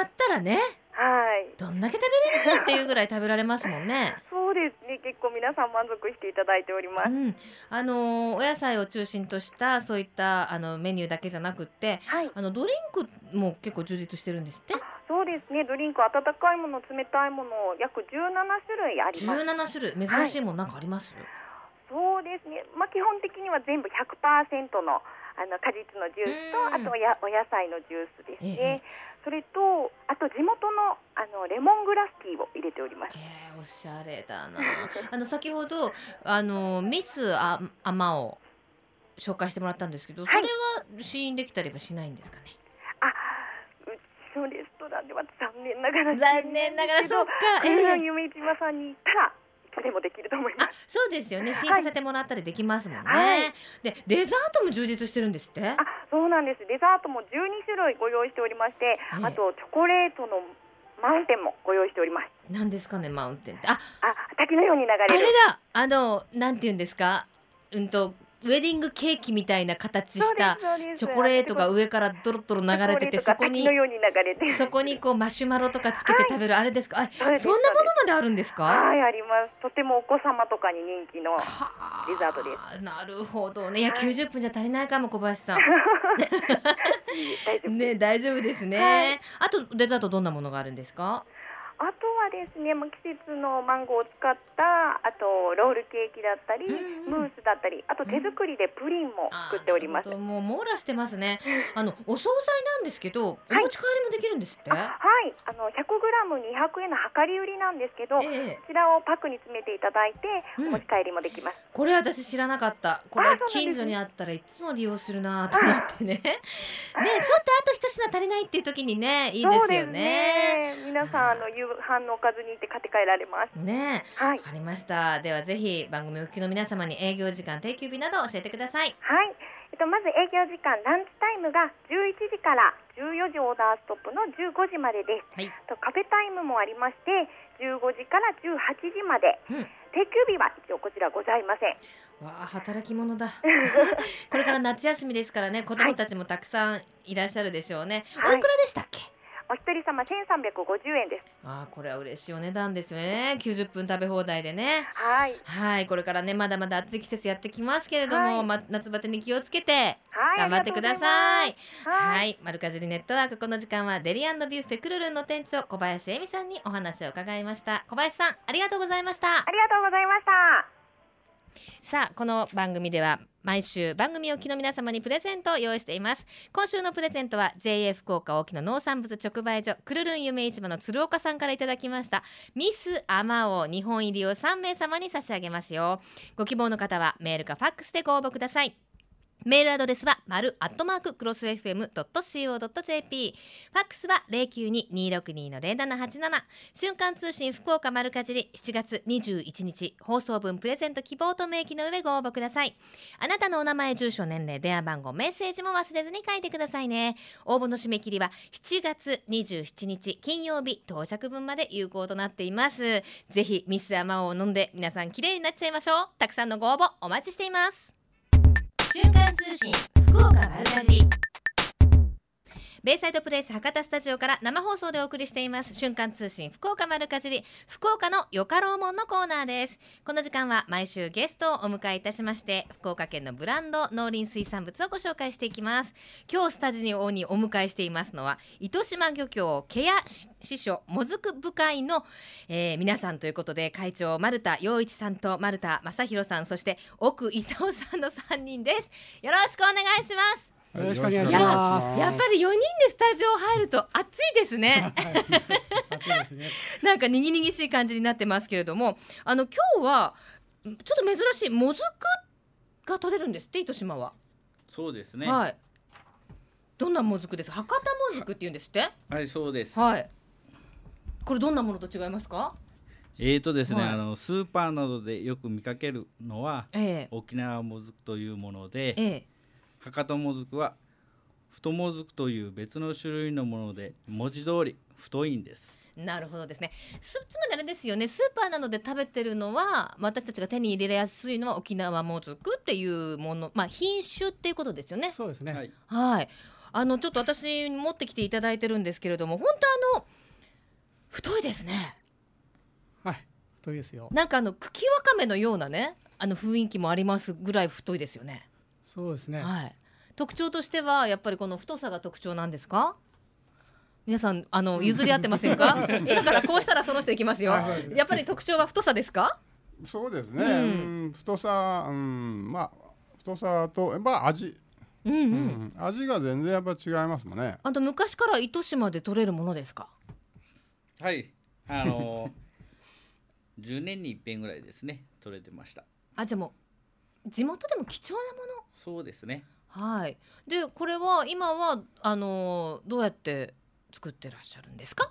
S1: あったらね、
S4: はい。
S1: どんだけ食べれるのっていうぐらい食べられますもんね。
S4: そうですね。結構皆さん満足していただいております。
S1: うん、あのお野菜を中心としたそういったあのメニューだけじゃなくって、
S4: はい。
S1: あのドリンクも結構充実してるんですって？
S4: そうですね。ドリンク温かいもの、冷たいもの約17種類あります。
S1: 17種類珍しいものなんかあります？
S4: そうですね。まあ基本的には全部100%のあの果実のジュースと
S1: うん
S4: あとやお野菜のジュースです
S1: ええ
S4: ね。それとあと地元のあのレモングラスティーを入れております。
S1: えー、おしゃれだな。あの先ほどあのミスあアマを紹介してもらったんですけど、
S4: はい
S1: それは試飲できたりはしないんですかね？
S4: あ、うちのレストランでは残念ながら
S1: 残念ながらそうか。えー
S4: ン夢市場さんに行ったらいつでもできると思いま
S1: あ
S4: す。
S1: そうですよね試飲させてもらったりできますもんね、
S4: はい
S1: でデザートも充実してるんですって？
S4: あ、そうなんです。デザートも12種類ご用意しておりまして、
S1: ええ
S4: あとチョコレートのマウンテンもご用意しております。
S1: 何ですかねマウンテンってあ
S4: あ、滝のように流
S1: あれ
S4: れる。
S1: だあのなんて言うんですか？うんとウェディングケーキみたいな形したチョコレートが上からドロッドロ流れててそこにそこにこうマシュマロとかつけて食べる、あれですか？あ
S4: そうです
S1: そんなものまであるんですか？
S4: はい、あります。とてもお子様とかに人気の。
S1: はあ
S4: デザートです。
S1: なるほどね。いや
S4: はい。
S1: 90分じゃ足りないかも小林さん。ね大丈夫ですね、
S4: はい。
S1: あとデザートどんなものがあるんですか？
S4: あとはですね、まあ季節のマンゴーを使った、あとロールケーキだったり、
S1: うんうん。
S4: ムースだったり、あと手作りでプリンも作っております。
S1: あーなるほど。もう網羅してますね。あのお惣菜なんですけどお
S4: はい。
S1: 持ち帰りもできるんですって、
S4: あはい、あの 100g200 円の量り売りなんですけど、こ
S1: え。え
S4: ちらをパックに詰めていただいて、
S1: うん。
S4: お持ち帰りもできます。
S1: これ私知らなかった。これ近所にあったらいつも利用するなと思ってね。ねちょっとあと一品足りないっていう時にねいいですよね。
S4: ね。皆さんあの夕飯のおかずにって買って帰られます。
S1: ね
S4: はい
S1: わ。かりましたではぜひ番組お聞きの皆様に営業時間定休日など教えてください
S4: はい。えっと、まず営業時間、ランチタイムが11時から14時オーダーストップの15時までです。
S1: はい
S4: とカフェタイムもありまして、15時から18時まで。
S1: うん
S4: 定休日は一応こちらございません。
S1: わあ働き者だこれから夏休みですからね子供たちもたくさんいらっしゃるでしょうね、
S4: はい
S1: おいくらでしたっけ
S4: お一人様1350円です。
S1: あーこれは嬉しいお値段ですよね90分食べ放題でね
S4: はい。
S1: はいこれからねまだまだ暑い季節やってきますけれども、
S4: はい
S1: ま、夏バテに気をつけて
S4: はい。
S1: 頑張ってください。は
S4: はい。
S1: い、マルカジリネットワークこの時間はデリビュッフェクルルンの店長小林恵美さんにお話を伺いました小林さんありがとうございました
S4: ありがとうございました。
S1: さあこの番組では毎週番組お聞きの皆様にプレゼントを用意しています。今週のプレゼントは JA 福岡沖の農産物直売所くるるん夢市場の鶴岡さんからいただきました。ミスアマオ2本入りを3名様に差し上げますよ。ご希望の方はメールかファックスでご応募ください。メールアドレスは丸アットマーククロス FM.co.jp ファックスは092-262-0787瞬間通信福岡丸かじり7月21日放送分プレゼント希望と明記の上ご応募ください。あなたのお名前住所年齢電話番号メッセージも忘れずに書いてくださいね。応募の締め切りは7月27日金曜日到着分まで有効となっています。ぜひミスアマオを飲んで皆さん綺麗になっちゃいましょう。たくさんのご応募お待ちしています。瞬間通信福岡丸かじりベイサイドプレイス博多スタジオから生放送でお送りしています。瞬間通信福岡丸かじり福岡のよかろうもんのコーナーです。この時間は毎週ゲストをお迎えいたしまして福岡県のブランド農林水産物をご紹介していきます。今日スタジオにお迎えしていますのは糸島漁協ケア師匠もずく部会の、えー皆さんということで会長丸田洋一さんと丸田正弘さんそして奥勲さんの3人です。よろしくお願いします。
S5: よろしくお願いします。
S1: やっぱり4人でスタジオ入ると暑いですね。
S5: 暑いですね。
S1: なんかにぎにぎしい感じになってますけれどもあの今日はちょっと珍しいもずくが取れるんですって糸島は、
S6: そうですね。
S1: はい。どんなもずくですか？博多もずくって言うんですって？
S6: はい、そうです。
S1: はい。これどんなものと違いますか？
S6: えーとですね、
S1: はい。
S6: あのスーパーなどでよく見かけるのは
S1: ええ。
S6: 沖縄もずくというもので、
S1: ええ
S6: 博多もずくは太もずくという別の種類のもので文字通り太いんです。
S1: なるほどですねすつまりあれですよねスーパーなどで食べてるのはまあ私たちが手に入れやすいのは沖縄もずくっていうものまあ品種っていうことですよね
S5: そうですね。
S6: はい。
S1: はい。あのちょっと私持ってきていただいてるんですけれども、本当あの太いですね。
S5: はい。太いですよ。
S1: なんかあの茎わかめのようなね、あの雰囲気もありますぐらい太いですよね。
S5: そうですね。
S1: はい。特徴としてはやっぱりこの太さが特徴なんですか？皆さんあの譲り合ってませんか？今からこうしたらその人いきますよ。
S5: ね
S1: やっぱり特徴は太さですか？
S7: そうですね、
S1: う
S7: うんん、太さ、うん、まあ太さとやっぱ味、
S1: うんう。
S7: うんん、味が全然やっぱ違いますもんね。
S1: あと昔から糸島で取れるものですか？
S6: はい。あの10 年に一遍ぐらいですね、取れてました。
S1: あじゃあもう地元でも貴重なもの？
S6: そうですね。
S1: はい。でこれは今はあのーどうやって作ってらっしゃるんですか？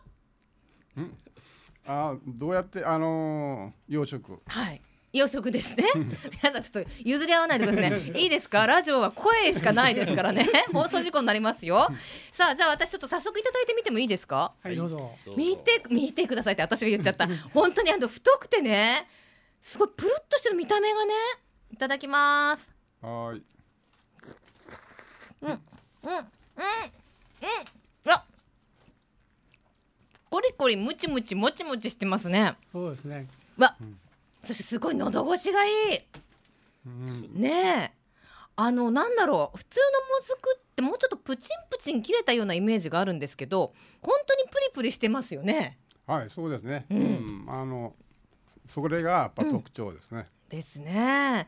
S7: あ、どうやってあのー養殖。
S1: はい。洋食ですね。皆さんちょっと譲り合わないでくださいね。いいですか？ラジオは声しかないですからね。放送事故になりますよ。さあじゃあ私ちょっと早速いただいてみてもいいですか？
S5: はい、どうぞ。
S6: どうぞ
S1: 見て見てくださいって私が言っちゃった。本当にあの太くてね、すごいプルッとしてる見た目がね。いただきます。
S7: はーい。
S1: うんうんうんあコリコリムチムチもちもちしてますね。
S5: そうですね。
S1: わ、そしてすごい喉越しがいい。
S7: うん、
S1: ねえ。あのなんだろう。普通のもずくってもうちょっとプチンプチン切れたようなイメージがあるんですけど本当にプリプリしてますよね。
S7: はい、そうですね。
S1: う
S7: うん。ん、あのそれがやっぱ特徴ですね。
S1: ですね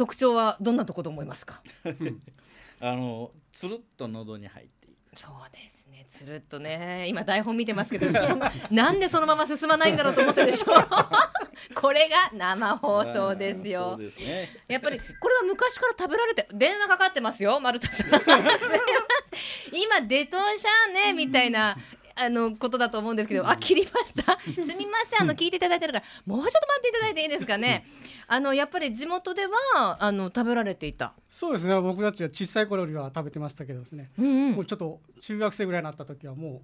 S1: 特徴はどんなところと思いますか？
S6: あのつるっと喉に入っている。
S1: そうですね。つるっとね。今台本見てますけどななんでそのまま進まないんだろうと思ってるでしょ これが生放送ですよ。
S6: そうですね。
S1: やっぱりこれは昔から食べられて電話かかってますよ丸田さん。今デトンシャーねみたいなあのことだと思うんですけどあ切りました。すみません。あの聞いていただいてるからもうちょっと待っていただいていいですかねあのやっぱり地元ではあの食べられていた。
S5: そうですね。僕たちは小さい頃よりは食べてましたけどですね。
S1: うんうん。
S5: もうちょっと中学生ぐらいになった時はもう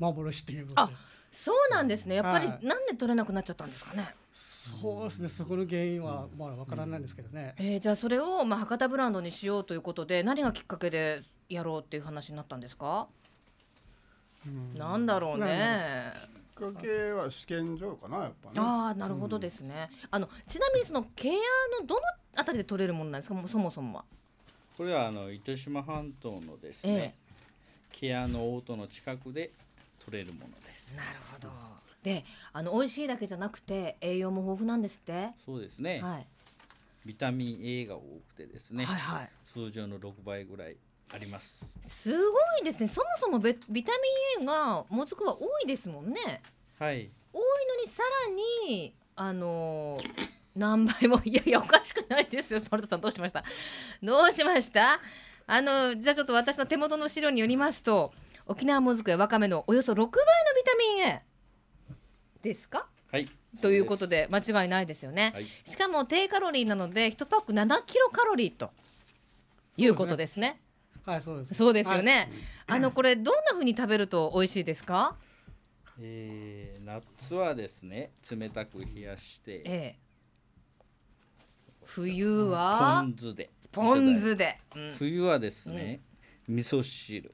S5: 幻っていう
S1: あ
S5: で。
S1: そうなんですね。やっぱり
S5: はい。
S1: なんで取れなくなっちゃったんですかね？
S5: そうですね。そこの原因はまだわからないんですけどね。
S1: えー、じゃあそれを、まあ、博多ブランドにしようということで何がきっかけでやろうっていう話になったんですか、
S7: うん。
S1: なんだろうね
S7: かけは試験場かなやっぱね。
S1: ああなるほどですね、あのちなみにそのケアのどのあたりで取れるものなんですか？そもそもは。
S6: これはあの糸島半島のです
S1: え
S6: ね、ケアの大戸の近くで取れるものです。
S1: なるほど。であの美味しいだけじゃなくて栄養も豊富なんですって？
S6: そうですね。
S1: はい。
S6: ビタミン A が多くてですね、
S1: はいはい。
S6: 通常の6倍ぐらいあります。
S1: すごいですね。そもそもベビタミン A がもずくは多いですもんね
S6: はい。
S1: 多いのにさらにあのー 何倍もいやいやおかしくないですよマルトさんどうしました？どうしました？あのじゃあちょっと私の手元の資料によりますと沖縄もずくやわかめのおよそ6倍のビタミン A ですか？
S6: はい。
S1: ということで間違いないですよね、
S6: はい。
S1: しかも低カロリーなので1パック7キロカロリーということですね。
S5: はい、そうです。
S1: そうですよね、あのこれどんな風に食べると美味しいですか？
S6: えー夏はですね冷たく冷やして
S1: ええ。冬は？
S6: ポン酢で。
S1: ポン酢で、うん
S6: 冬はですね、味噌汁。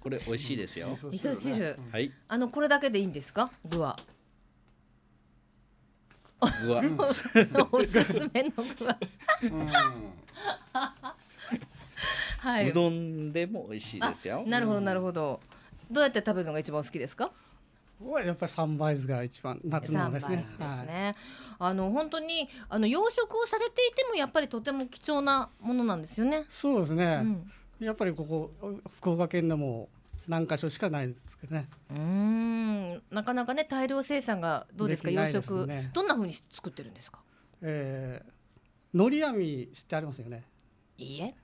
S6: これ美味しいですよ、
S1: 味噌汁、
S6: はい。
S1: あのこれだけでいいんですか？具は。
S6: 具は。
S1: おすすめの具は。
S7: うん。
S1: はい。う
S6: どんでも美味しいですよ。
S1: なるほどなるほどどうやって食べるのが一番好きですか？
S5: やっぱり三倍酢が一番夏のですね。
S1: です
S5: はい。
S1: ね、あの本当にあの養殖をされていてもやっぱりとても貴重なものなんですよね。
S5: そうですね。
S1: うん
S5: やっぱりここ福岡県でも何箇所しかないですけどね。
S1: うーんなかなかね大量生産がどうですか？養殖、
S5: ね
S1: どんな風に作ってるんですか？
S5: えー、のり網してありますよね。
S1: いいえ。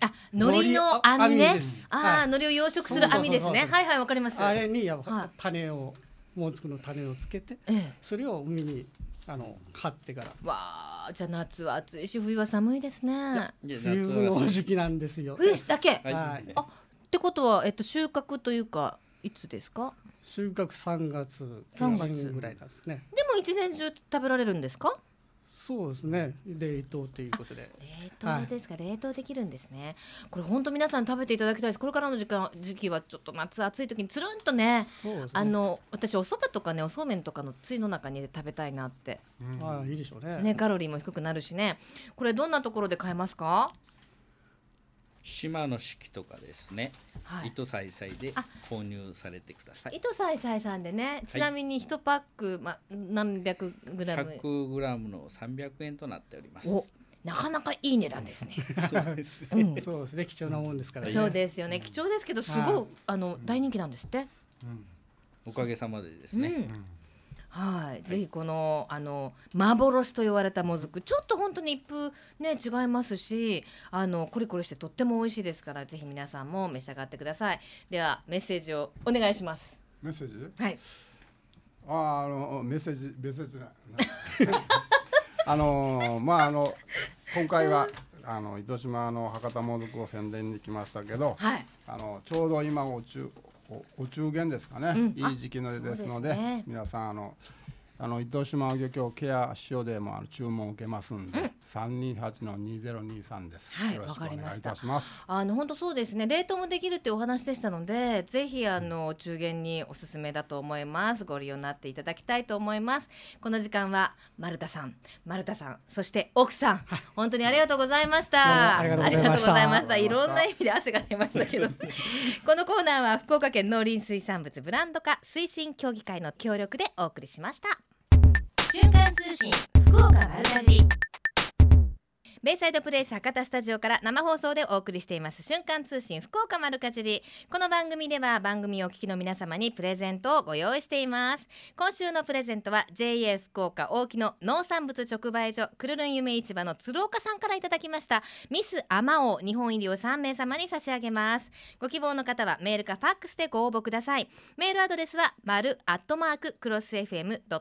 S1: あ海苔の網
S5: 海
S1: ね。
S5: 苔です。
S1: ああ、
S5: はい
S1: 海苔を養殖する網ですね。はいはいわかります。
S5: あれに種を、もずくの種をつけて、
S1: ええ。
S5: それを海にあの張ってから。
S1: わあじゃあ夏は暑いし冬は寒いですね。
S6: いや夏
S5: 冬
S6: は
S5: の時期なんですよ。
S1: 冬だけ、
S6: はい、
S5: はい。
S1: あってことは、えっと、収穫というかいつですか？
S5: 収穫3月
S1: 三
S5: 下
S1: 月
S5: 旬ぐらいなんですね。
S1: でも一年中食べられるんですか？
S5: そうですね。冷凍ということで。
S1: 冷凍ですか、冷凍できるんですねこれ本当皆さん食べていただきたいですこれからの時間時期はちょっと夏暑い時につるんとね
S5: ね。
S1: あの私お蕎麦とかねおそうめんとかのつゆの中に食べたいなって
S5: ああいいでしょうね。
S1: ねカロリーも低くなるしねこれどんなところで買えますか？
S6: 島の式とかですね、
S1: はい。
S6: 糸さいさいで
S1: あ
S6: 購入されてください。
S1: 糸さいさいさんでねちなみに一パック、ま、何百グラム
S6: ？100g の300円となっております。
S1: おなかなかいい値段ですね、
S6: そうですね。
S1: うん。
S5: そうですね。貴重なもんですからね。
S1: そうですよね。貴重ですけどすごい、
S5: はい。
S1: あの大人気なんですって、
S6: おかげさまでですね、
S1: うんはい、ぜひこのあの幻と言われたもずくちょっと本当に一風ね違いますしあのコリコリしてとっても美味しいですからぜひ皆さんも召し上がってください。ではメッセージをお願いします。
S7: メッセージ？
S1: はい。
S7: あーあのメッセージメッセージな。あのまああの今回はあの糸島の博多もずくを宣伝に来ましたけど
S1: はい。
S7: あのちょうど今お中おお中元ですかね、
S1: うん。
S7: いい時期のですので
S1: ね。
S7: 皆さんあのあの糸島漁協ケア塩でもあの注文を受けますんで、三二八の二ゼロ二三です。
S1: はい
S7: よろしくお
S1: わかりました
S7: 願いいたします。
S1: あの本当そうですね。冷凍もできるっていうお話でしたのでぜひあのお中元におすすめだと思います。ご利用になっていただきたいと思います。この時間は丸田さん。丸田さん。そして奥さん。本当にありがとうございました。
S5: ありがとうございました。
S1: いろんな意味で汗が出ましたけど。このコーナーは福岡県農林水産物ブランド化推進協議会の協力でお送りしました。瞬間通信福岡丸かじベイサイドプレイス博多スタジオから生放送でお送りしています。瞬間通信福岡丸かじり。この番組では番組をお聞きの皆様にプレゼントをご用意しています。今週のプレゼントは JA 福岡大木の農産物直売所くるるん夢市場の鶴岡さんからいただきました。ミスアマオ日本入りを3名様に差し上げます。ご希望の方はメールかファックスでご応募ください。メールアドレスは丸アットマーククロス FM.co.jp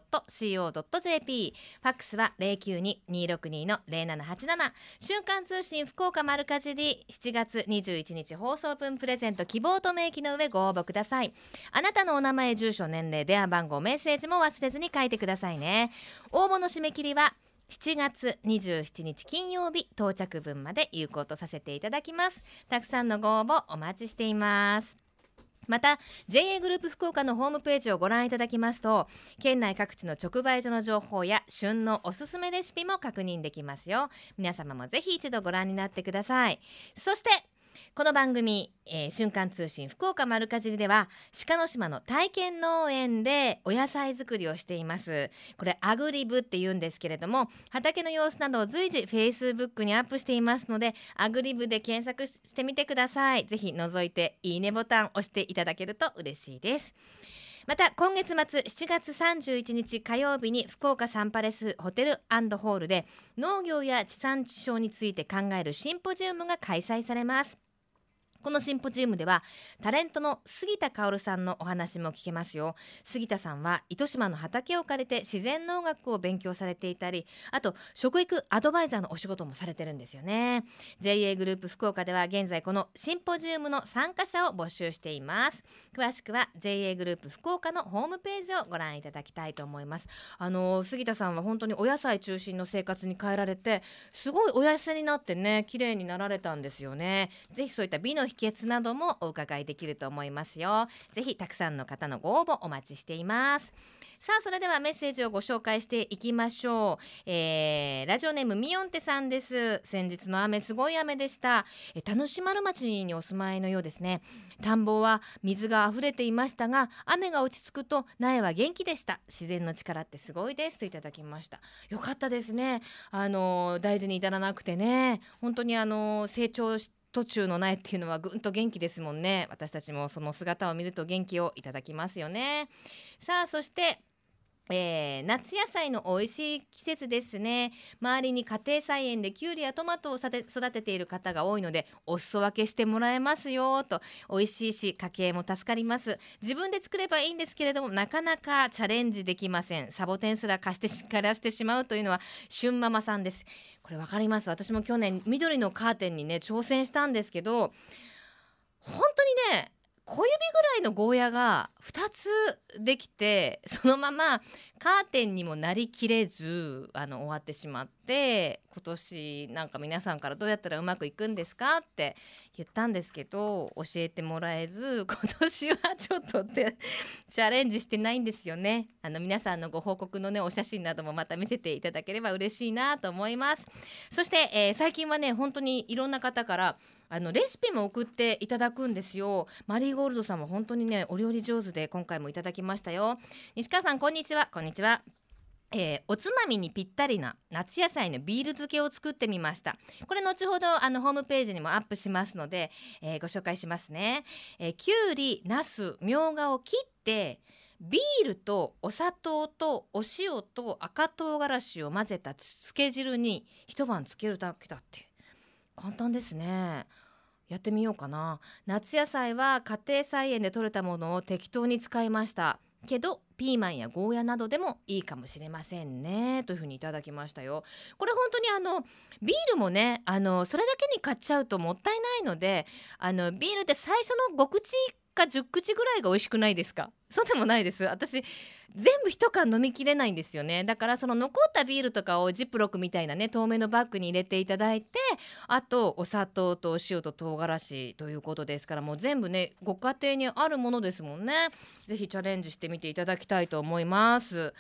S1: ファックスは092-262の0787瞬間通信福岡丸かじり7月21日放送分プレゼント希望と明記の上ご応募ください。あなたのお名前住所年齢電話番号メッセージも忘れずに書いてくださいね。応募の締め切りは7月27日金曜日到着分まで有効とさせていただきます。たくさんのご応募お待ちしています。また JA グループ福岡のホームページをご覧いただきますと県内各地の直売所の情報や旬のおすすめレシピも確認できますよ。皆様もぜひ一度ご覧になってください。そしてこの番組、えー瞬間通信福岡丸かじりでは鹿の島の体験農園でお野菜作りをしています。これアグリブって言うんですけれども畑の様子などを随時フェイスブックにアップしていますのでアグリブで検索してみてください。ぜひ覗いていいねボタン押していただけると嬉しいです。また今月末7月31日火曜日に福岡サンパレスホテルホールで農業や地産地消について考えるシンポジウムが開催されます。このシンポジウムではタレントの杉田薫さんのお話も聞けますよ。杉田さんは糸島の畑を借りて自然農学を勉強されていたりあと食育アドバイザーのお仕事もされてるんですよね。JA グループ福岡では現在このシンポジウムの参加者を募集しています。詳しくは JA グループ福岡のホームページをご覧いただきたいと思います。あの杉田さんは本当にお野菜中心の生活に変えられてすごいお痩せになってね綺麗になられたんですよね。ぜひそういった美の秘訣などもお伺いできると思いますよ。ぜひたくさんの方のご応募お待ちしています。さあそれではメッセージをご紹介していきましょう、えー、ラジオネームみよんてさんです。先日の雨すごい雨でした。え田主丸町にお住まいのようですね。田んぼは水が溢れていましたが雨が落ち着くと苗は元気でした。自然の力ってすごいです。といただきました。よかったですね。あの大事に至らなくてね。本当にあの成長し途中の苗っていうのはぐんと元気ですもんね。私たちもその姿を見ると元気をいただきますよね。さあそしてえー夏野菜の美味しい季節ですね。周りに家庭菜園できゅうりやトマトを育てている方が多いのでお裾分けしてもらえますよと。美味しいし家計も助かります。自分で作ればいいんですけれどもなかなかチャレンジできません。サボテンすら貸してしからしてしまうというのは旬ママさんです。これわかります？私も去年緑のカーテンにね挑戦したんですけど本当にね小指ぐらいのゴーヤが2つできてそのままカーテンにもなりきれずあの終わってしまって今年なんか皆さんからどうやったらうまくいくんですかって言ったんですけど教えてもらえず今年はちょっとってチャレンジしてないんですよね。あの皆さんのご報告のねお写真などもまた見せていただければ嬉しいなと思います。そして、えー最近はね本当にいろんな方からあのレシピも送っていただくんですよ。マリーゴールドさんも本当にねお料理上手で今回もいただきましたよ。西川さんこんにちは。こんにちは。えーおつまみにぴったりな夏野菜のビール漬けを作ってみました。これ後ほどあのホームページにもアップしますので、えーご紹介しますね、えーきゅうりなすみょうがを切ってビールとお砂糖とお塩と赤唐辛子を混ぜたつけ汁に一晩つけるだけだって。簡単ですね。やってみようかな。夏野菜は家庭菜園で採れたものを適当に使いました。けどピーマンやゴーヤなどでもいいかもしれませんね。というふうにいただきましたよ。これ本当にあのビールもねあのそれだけに買っちゃうともったいないのであのビールって最初の5口か10口ぐらいが美味しくないですか？そうでもないです。私全部一缶飲みきれないんですよね。だからその残ったビールとかをジップロックみたいなね透明のバッグに入れていただいてあとお砂糖とお塩と唐辛子ということですからもう全部ねご家庭にあるものですもんね。ぜひチャレンジしてみていただきたいと思います。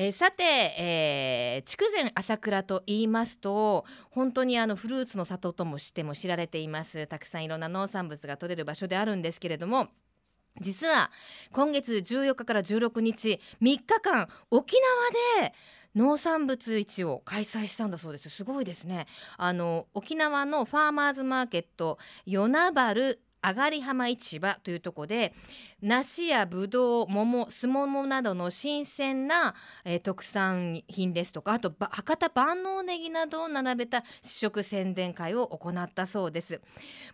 S1: えーさて、えー筑前朝倉と言いますと本当にあのフルーツの里ともしても知られています。たくさんいろんな農産物が取れる場所であるんですけれども実は今月14日から16日3日間沖縄で農産物市を開催したんだそうです。すごいですね。あの沖縄のファーマーズマーケット与那原あがり浜市場というところで梨やぶどう桃すももなどの新鮮な、えー特産品ですとかあと博多万能ネギなどを並べた試食宣伝会を行ったそうです。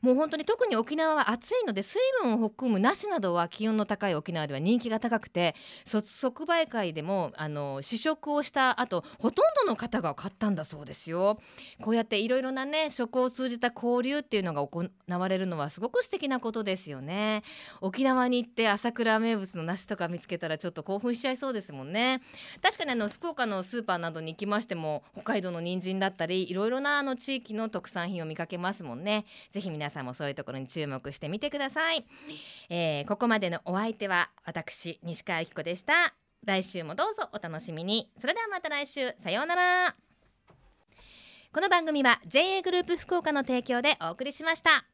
S1: もう本当に特に沖縄は暑いので水分を含む梨などは気温の高い沖縄では人気が高くて即売会でもあの試食をした後ほとんどの方が買ったんだそうですよ。こうやっていろいろなね食を通じた交流っていうのが行われるのはすごく素敵なことですよね。沖縄に行って朝倉名物の梨とか見つけたらちょっと興奮しちゃいそうですもんね。確かにあの福岡のスーパーなどに行きましても北海道の人参だったりいろいろなあの地域の特産品を見かけますもんね。ぜひ皆さんもそういうところに注目してみてください、えーここまでのお相手は私西川由紀子でした。来週もどうぞお楽しみに。それではまた来週。さようなら。この番組は JA グループ福岡の提供でお送りしました。